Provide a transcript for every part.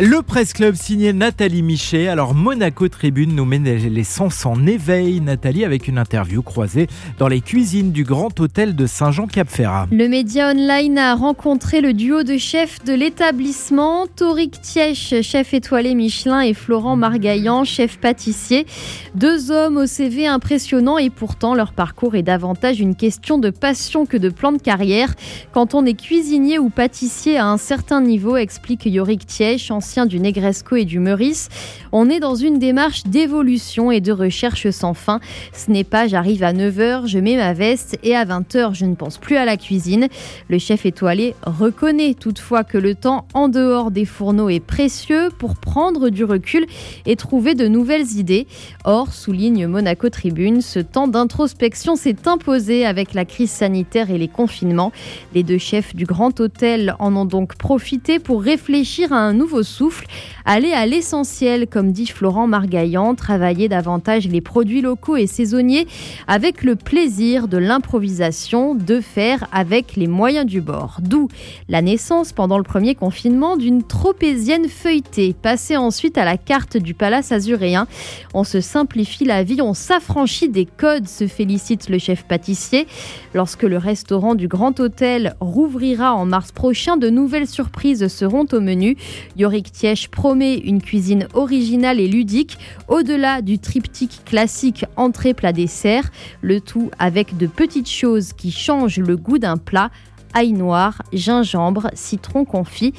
Le Presse Club signé Nathalie Michet. Alors Monaco Tribune nous met les sens en éveil. Nathalie avec une interview croisée dans les cuisines du Grand Hôtel de Saint-Jean-Cap-Ferrat. Le média online a rencontré le duo de chefs de l'établissement, Toric Tiech, chef étoilé Michelin, et Florent Margaillan, chef pâtissier. Deux hommes au CV impressionnant et pourtant leur parcours est davantage une question de passion que de plan de carrière. Quand on est cuisinier ou pâtissier à un certain niveau, explique Yorick Tiech, ancien du Negresco et du Meurice. On est dans une démarche d'évolution et de recherche sans fin. Ce n'est pas j'arrive à 9h, je mets ma veste et à 20h, je ne pense plus à la cuisine. Le chef étoilé reconnaît toutefois que le temps en dehors des fourneaux est précieux pour prendre du recul et trouver de nouvelles idées. Or, souligne Monaco Tribune, ce temps d'introspection s'est imposé avec la crise sanitaire et les confinements. Les deux chefs du Grand Hôtel en ont donc profité pour réfléchir à un nouveau souffle, aller à l'essentiel, comme dit Florent Margaillan, travailler davantage les produits locaux et saisonniers avec le plaisir de l'improvisation, de faire avec les moyens du bord. D'où la naissance pendant le premier confinement d'une tropézienne feuilletée, passée ensuite à la carte du palace azuréen. On se simplifie la vie, on s'affranchit des codes, se félicite le chef pâtissier. Lorsque le restaurant du Grand Hôtel rouvrira en mars prochain, de nouvelles surprises seront au menu. Yorick Tiech promet une cuisine originale et ludique, au-delà du triptyque classique entrée plat dessert, le tout avec de petites choses qui changent le goût d'un plat ail noir, gingembre, citron confit,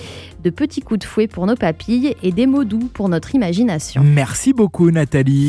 de petits coups de fouet pour nos papilles et des mots doux pour notre imagination. Merci beaucoup Nathalie.